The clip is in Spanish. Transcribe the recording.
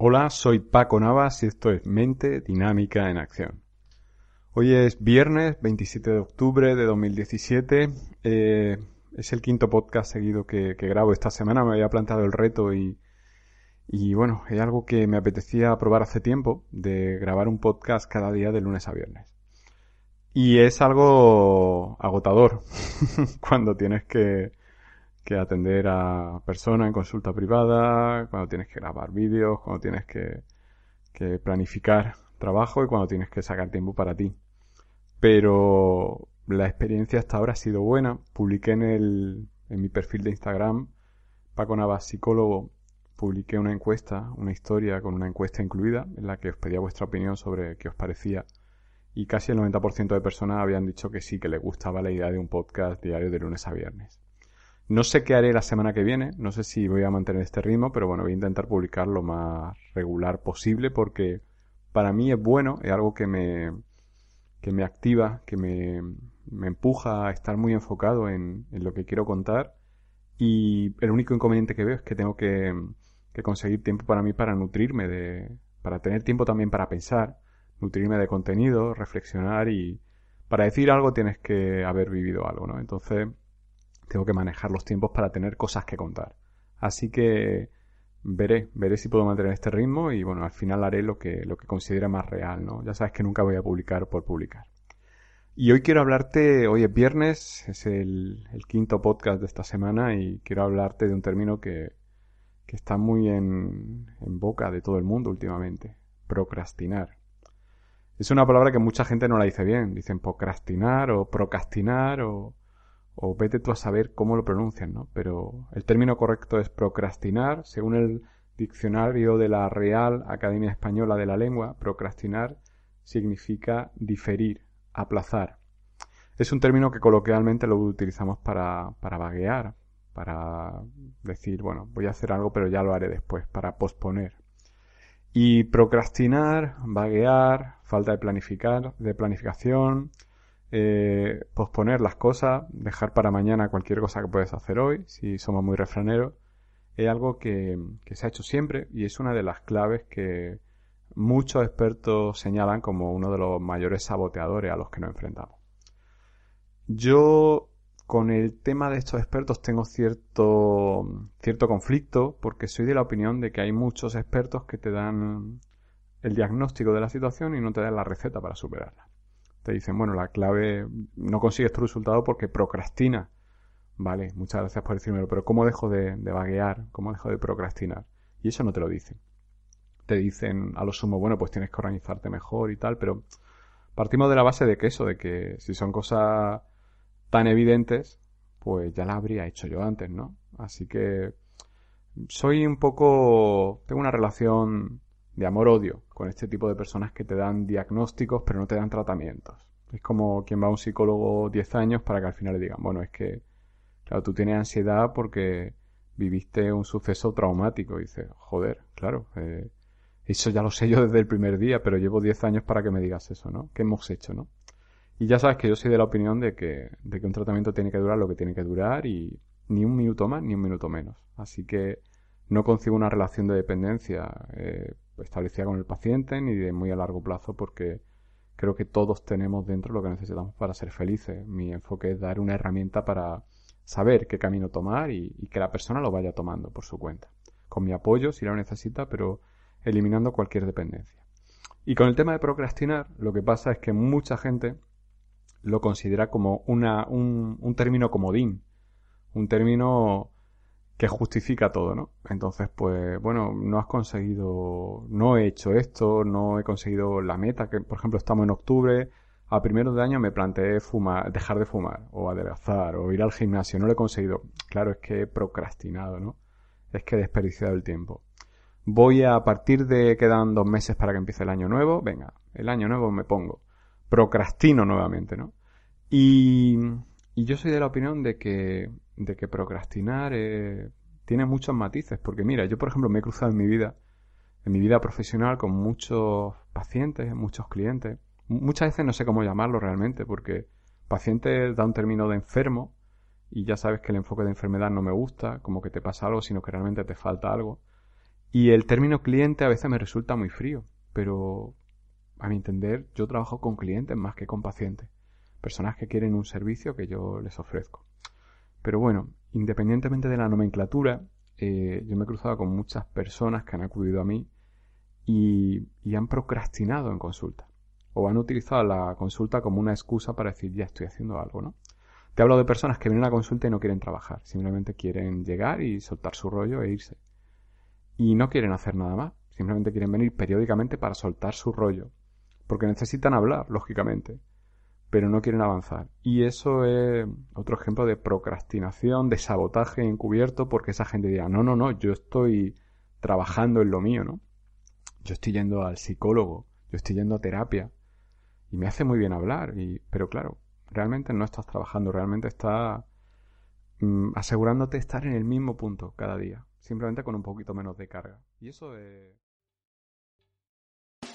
Hola, soy Paco Navas y esto es Mente Dinámica en Acción. Hoy es viernes 27 de octubre de 2017. Eh, es el quinto podcast seguido que, grabo esta semana. Me había planteado el reto y, y bueno, es algo que me apetecía probar hace tiempo, de grabar un podcast cada día de lunes a viernes. Y es algo agotador cuando tienes que, que atender a personas en consulta privada, cuando tienes que grabar vídeos, cuando tienes que, planificar trabajo y cuando tienes que sacar tiempo para ti. Pero la experiencia hasta ahora ha sido buena. Publiqué en, el, en mi perfil de Instagram, Paco Navas, psicólogo, publiqué una encuesta, una historia con una encuesta incluida, en la que os pedía vuestra opinión sobre qué os parecía. Y casi el 90% de personas habían dicho que sí, que les gustaba la idea de un podcast diario de lunes a viernes. No sé qué haré la semana que viene, no sé si voy a mantener este ritmo, pero bueno, voy a intentar publicar lo más regular posible porque para mí es bueno, es algo que me, que me activa, que me, me empuja a estar muy enfocado en, en, lo que quiero contar y el único inconveniente que veo es que tengo que, que conseguir tiempo para mí para nutrirme de, para tener tiempo también para pensar, nutrirme de contenido, reflexionar y para decir algo tienes que haber vivido algo, ¿no? Entonces, tengo que manejar los tiempos para tener cosas que contar. Así que veré, veré si puedo mantener este ritmo y bueno, al final haré lo que, lo que considere más real, ¿no? Ya sabes que nunca voy a publicar por publicar. Y hoy quiero hablarte, hoy es viernes, es el, quinto podcast de esta semana y quiero hablarte de un término que, que está muy en, en boca de todo el mundo últimamente, procrastinar. Es una palabra que mucha gente no la dice bien, dicen procrastinar o procrastinar o o vete tú a saber cómo lo pronuncian, ¿no? Pero el término correcto es procrastinar, según el diccionario de la Real Academia Española de la Lengua, procrastinar significa diferir, aplazar. Es un término que coloquialmente lo utilizamos para, para vaguear, para decir, bueno, voy a hacer algo pero ya lo haré después, para posponer. Y procrastinar, vaguear, falta de planificar, de planificación, eh, posponer las cosas, dejar para mañana cualquier cosa que puedes hacer hoy, si somos muy refraneros, es algo que, se ha hecho siempre y es una de las claves que muchos expertos señalan como uno de los mayores saboteadores a los que nos enfrentamos. Yo con el tema de estos expertos tengo cierto, cierto conflicto porque soy de la opinión de que hay muchos expertos que te dan el diagnóstico de la situación y no te dan la receta para superarla te dicen, bueno, la clave, no consigues tu resultado porque procrastina. Vale, muchas gracias por decírmelo, pero ¿cómo dejo de, vaguear? ¿Cómo dejo de procrastinar? Y eso no te lo dicen. Te dicen a lo sumo, bueno, pues tienes que organizarte mejor y tal, pero partimos de la base de que eso, de que si son cosas tan evidentes, pues ya las habría hecho yo antes, ¿no? Así que soy un poco, tengo una relación de amor-odio con este tipo de personas que te dan diagnósticos pero no te dan tratamientos. Es como quien va a un psicólogo 10 años para que al final le digan, bueno, es que, claro, tú tienes ansiedad porque viviste un suceso traumático. Y dices, joder, claro, eh, eso ya lo sé yo desde el primer día, pero llevo 10 años para que me digas eso, ¿no? ¿Qué hemos hecho, no? Y ya sabes que yo soy de la opinión de que, de que un tratamiento tiene que durar lo que tiene que durar y ni un minuto más ni un minuto menos. Así que no consigo una relación de dependencia eh, establecida con el paciente ni de muy a largo plazo porque creo que todos tenemos dentro lo que necesitamos para ser felices. Mi enfoque es dar una herramienta para saber qué camino tomar y, que la persona lo vaya tomando por su cuenta. Con mi apoyo si lo necesita, pero eliminando cualquier dependencia. Y con el tema de procrastinar, lo que pasa es que mucha gente lo considera como una, un, un término comodín, un término que justifica todo, ¿no? Entonces, pues, bueno, no has conseguido, no he hecho esto, no he conseguido la meta, que por ejemplo estamos en octubre, a primeros de año me planteé fumar, dejar de fumar, o adelgazar, o ir al gimnasio, no lo he conseguido. Claro, es que he procrastinado, ¿no? Es que he desperdiciado el tiempo. voy a, partir de quedan dos meses para que empiece el año nuevo, venga, el año nuevo me pongo. Procrastino nuevamente, ¿no? Y, y yo soy de la opinión de que, de que procrastinar eh, tiene muchos matices, porque mira, yo por ejemplo me he cruzado en mi vida, en mi vida profesional con muchos pacientes, muchos clientes, muchas veces no sé cómo llamarlo realmente, porque paciente da un término de enfermo y ya sabes que el enfoque de enfermedad no me gusta, como que te pasa algo, sino que realmente te falta algo. Y el término cliente a veces me resulta muy frío, pero a mi entender yo trabajo con clientes más que con pacientes. Personas que quieren un servicio que yo les ofrezco. Pero bueno, independientemente de la nomenclatura, eh, yo me he cruzado con muchas personas que han acudido a mí y, y han procrastinado en consulta. O han utilizado la consulta como una excusa para decir ya estoy haciendo algo, ¿no? Te hablo de personas que vienen a consulta y no quieren trabajar, simplemente quieren llegar y soltar su rollo e irse y no quieren hacer nada más. Simplemente quieren venir periódicamente para soltar su rollo. Porque necesitan hablar, lógicamente. Pero no quieren avanzar. Y eso es otro ejemplo de procrastinación, de sabotaje encubierto, porque esa gente dirá, no, no, no, yo estoy trabajando en lo mío, ¿no? Yo estoy yendo al psicólogo, yo estoy yendo a terapia. Y me hace muy bien hablar. Y, pero claro, realmente no estás trabajando, realmente estás mm, asegurándote estar en el mismo punto cada día simplemente con un poquito menos de carga. Y eso es...